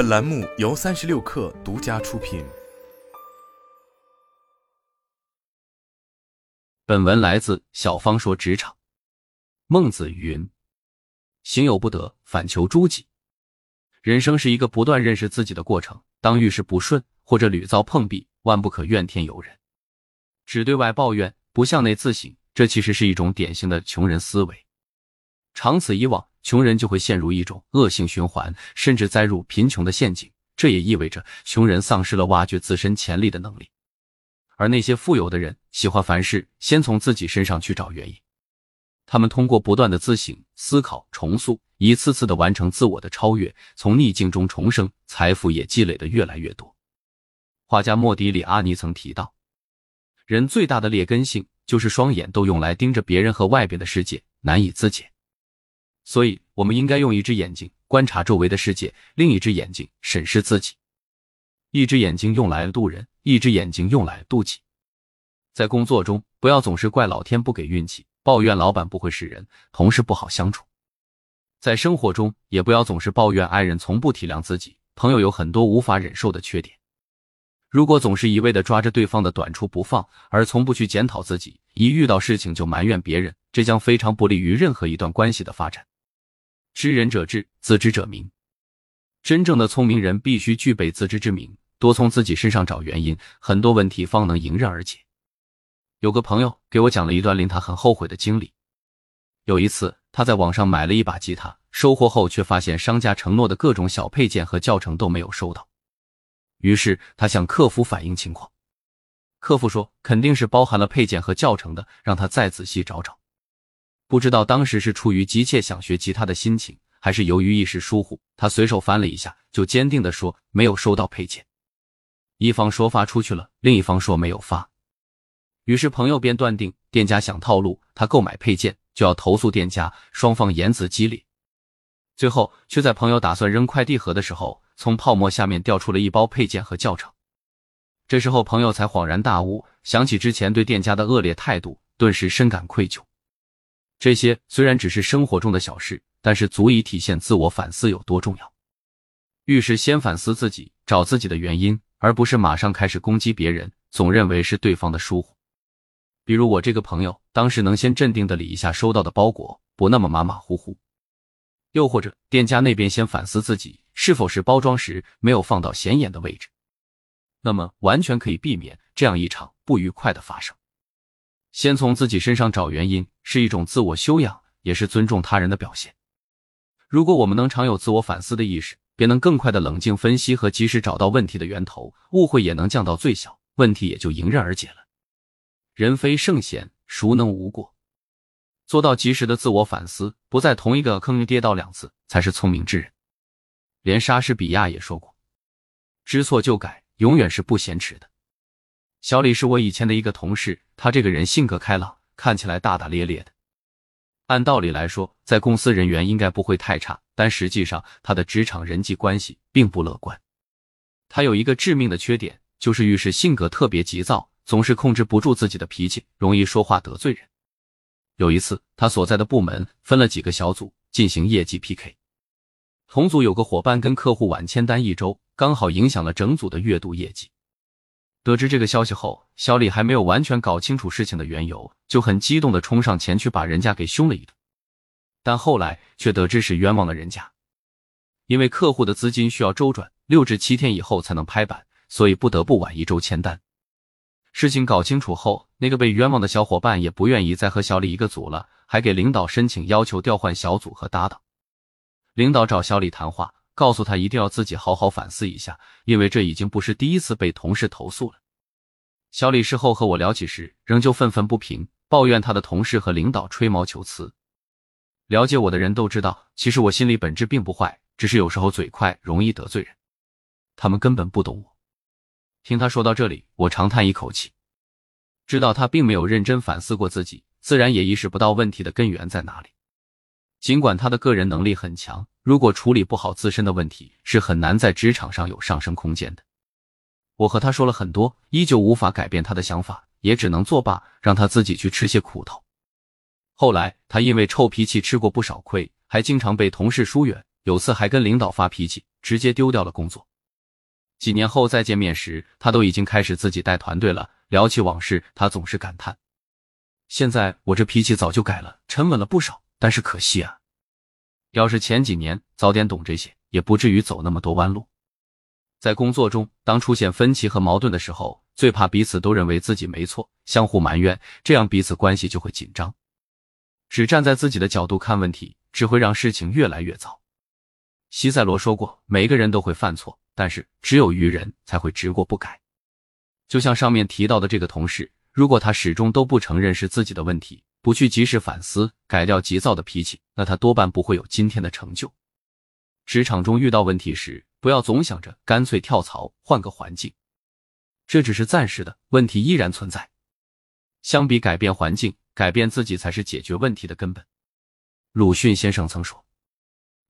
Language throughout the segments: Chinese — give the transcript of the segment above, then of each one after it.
本栏目由三十六氪独家出品。本文来自小芳说职场。孟子云：“行有不得，反求诸己。”人生是一个不断认识自己的过程。当遇事不顺或者屡遭碰壁，万不可怨天尤人，只对外抱怨，不向内自省。这其实是一种典型的穷人思维。长此以往，穷人就会陷入一种恶性循环，甚至栽入贫穷的陷阱。这也意味着穷人丧失了挖掘自身潜力的能力，而那些富有的人喜欢凡事先从自己身上去找原因。他们通过不断的自省、思考、重塑，一次次的完成自我的超越，从逆境中重生，财富也积累的越来越多。画家莫迪里阿尼曾提到，人最大的劣根性就是双眼都用来盯着别人和外边的世界，难以自检。所以，我们应该用一只眼睛观察周围的世界，另一只眼睛审视自己。一只眼睛用来渡人，一只眼睛用来渡己。在工作中，不要总是怪老天不给运气，抱怨老板不会使人，同事不好相处。在生活中，也不要总是抱怨爱人从不体谅自己，朋友有很多无法忍受的缺点。如果总是一味的抓着对方的短处不放，而从不去检讨自己，一遇到事情就埋怨别人，这将非常不利于任何一段关系的发展。知人者智，自知者明。真正的聪明人必须具备自知之明，多从自己身上找原因，很多问题方能迎刃而解。有个朋友给我讲了一段令他很后悔的经历。有一次，他在网上买了一把吉他，收货后却发现商家承诺的各种小配件和教程都没有收到。于是他向客服反映情况，客服说肯定是包含了配件和教程的，让他再仔细找找。不知道当时是出于急切想学吉他的心情，还是由于一时疏忽，他随手翻了一下，就坚定的说没有收到配件。一方说发出去了，另一方说没有发，于是朋友便断定店家想套路他购买配件，就要投诉店家，双方言辞激烈。最后却在朋友打算扔快递盒的时候，从泡沫下面掉出了一包配件和教程。这时候朋友才恍然大悟，想起之前对店家的恶劣态度，顿时深感愧疚。这些虽然只是生活中的小事，但是足以体现自我反思有多重要。遇事先反思自己，找自己的原因，而不是马上开始攻击别人，总认为是对方的疏忽。比如我这个朋友，当时能先镇定的理一下收到的包裹，不那么马马虎虎；又或者店家那边先反思自己是否是包装时没有放到显眼的位置，那么完全可以避免这样一场不愉快的发生。先从自己身上找原因，是一种自我修养，也是尊重他人的表现。如果我们能常有自我反思的意识，便能更快的冷静分析和及时找到问题的源头，误会也能降到最小，问题也就迎刃而解了。人非圣贤，孰能无过？做到及时的自我反思，不在同一个坑里跌倒两次，才是聪明之人。连莎士比亚也说过：“知错就改，永远是不嫌迟的。”小李是我以前的一个同事，他这个人性格开朗，看起来大大咧咧的。按道理来说，在公司人缘应该不会太差，但实际上他的职场人际关系并不乐观。他有一个致命的缺点，就是遇事性格特别急躁，总是控制不住自己的脾气，容易说话得罪人。有一次，他所在的部门分了几个小组进行业绩 PK，同组有个伙伴跟客户晚签单一周，刚好影响了整组的月度业绩。得知这个消息后，小李还没有完全搞清楚事情的缘由，就很激动的冲上前去把人家给凶了一顿。但后来却得知是冤枉了人家，因为客户的资金需要周转，六至七天以后才能拍板，所以不得不晚一周签单。事情搞清楚后，那个被冤枉的小伙伴也不愿意再和小李一个组了，还给领导申请要求调换小组和搭档。领导找小李谈话。告诉他一定要自己好好反思一下，因为这已经不是第一次被同事投诉了。小李事后和我聊起时，仍旧愤愤不平，抱怨他的同事和领导吹毛求疵。了解我的人都知道，其实我心里本质并不坏，只是有时候嘴快，容易得罪人。他们根本不懂我。听他说到这里，我长叹一口气，知道他并没有认真反思过自己，自然也意识不到问题的根源在哪里。尽管他的个人能力很强，如果处理不好自身的问题，是很难在职场上有上升空间的。我和他说了很多，依旧无法改变他的想法，也只能作罢，让他自己去吃些苦头。后来他因为臭脾气吃过不少亏，还经常被同事疏远，有次还跟领导发脾气，直接丢掉了工作。几年后再见面时，他都已经开始自己带团队了。聊起往事，他总是感叹：“现在我这脾气早就改了，沉稳了不少。但是可惜啊，要是前几年早点懂这些，也不至于走那么多弯路。”在工作中，当出现分歧和矛盾的时候，最怕彼此都认为自己没错，相互埋怨，这样彼此关系就会紧张。只站在自己的角度看问题，只会让事情越来越糟。西塞罗说过：“每个人都会犯错，但是只有愚人才会执过不改。”就像上面提到的这个同事，如果他始终都不承认是自己的问题，不去及时反思，改掉急躁的脾气，那他多半不会有今天的成就。职场中遇到问题时，不要总想着干脆跳槽换个环境，这只是暂时的，问题依然存在。相比改变环境，改变自己才是解决问题的根本。鲁迅先生曾说：“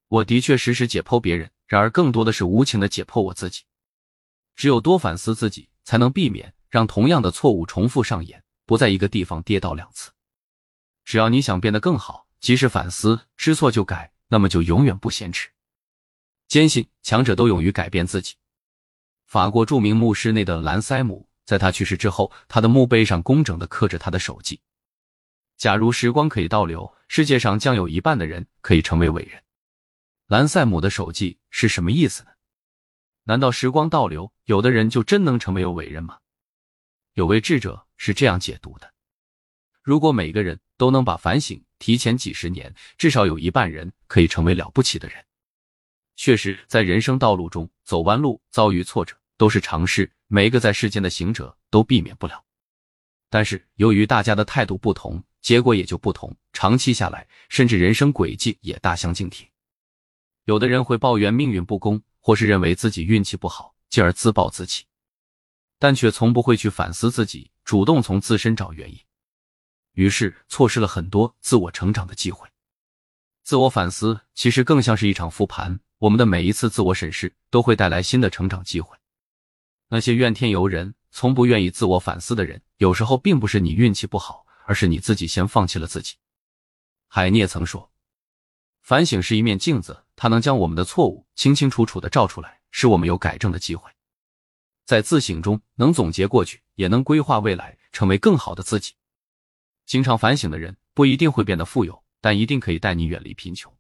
我的确时时解剖别人，然而更多的是无情的解剖我自己。只有多反思自己，才能避免让同样的错误重复上演，不在一个地方跌倒两次。只要你想变得更好，及时反思，知错就改，那么就永远不嫌迟。”坚信强者都勇于改变自己。法国著名牧师内德兰塞姆在他去世之后，他的墓碑上工整的刻着他的手记：“假如时光可以倒流，世界上将有一半的人可以成为伟人。”兰塞姆的手记是什么意思呢？难道时光倒流，有的人就真能成为有伟人吗？有位智者是这样解读的：如果每个人都能把反省提前几十年，至少有一半人可以成为了不起的人。确实，在人生道路中走弯路、遭遇挫折都是常事，每一个在世间的行者都避免不了。但是，由于大家的态度不同，结果也就不同。长期下来，甚至人生轨迹也大相径庭。有的人会抱怨命运不公，或是认为自己运气不好，进而自暴自弃，但却从不会去反思自己，主动从自身找原因，于是错失了很多自我成长的机会。自我反思其实更像是一场复盘。我们的每一次自我审视都会带来新的成长机会。那些怨天尤人、从不愿意自我反思的人，有时候并不是你运气不好，而是你自己先放弃了自己。海涅曾说：“反省是一面镜子，它能将我们的错误清清楚楚的照出来，使我们有改正的机会。在自省中，能总结过去，也能规划未来，成为更好的自己。经常反省的人，不一定会变得富有，但一定可以带你远离贫穷。”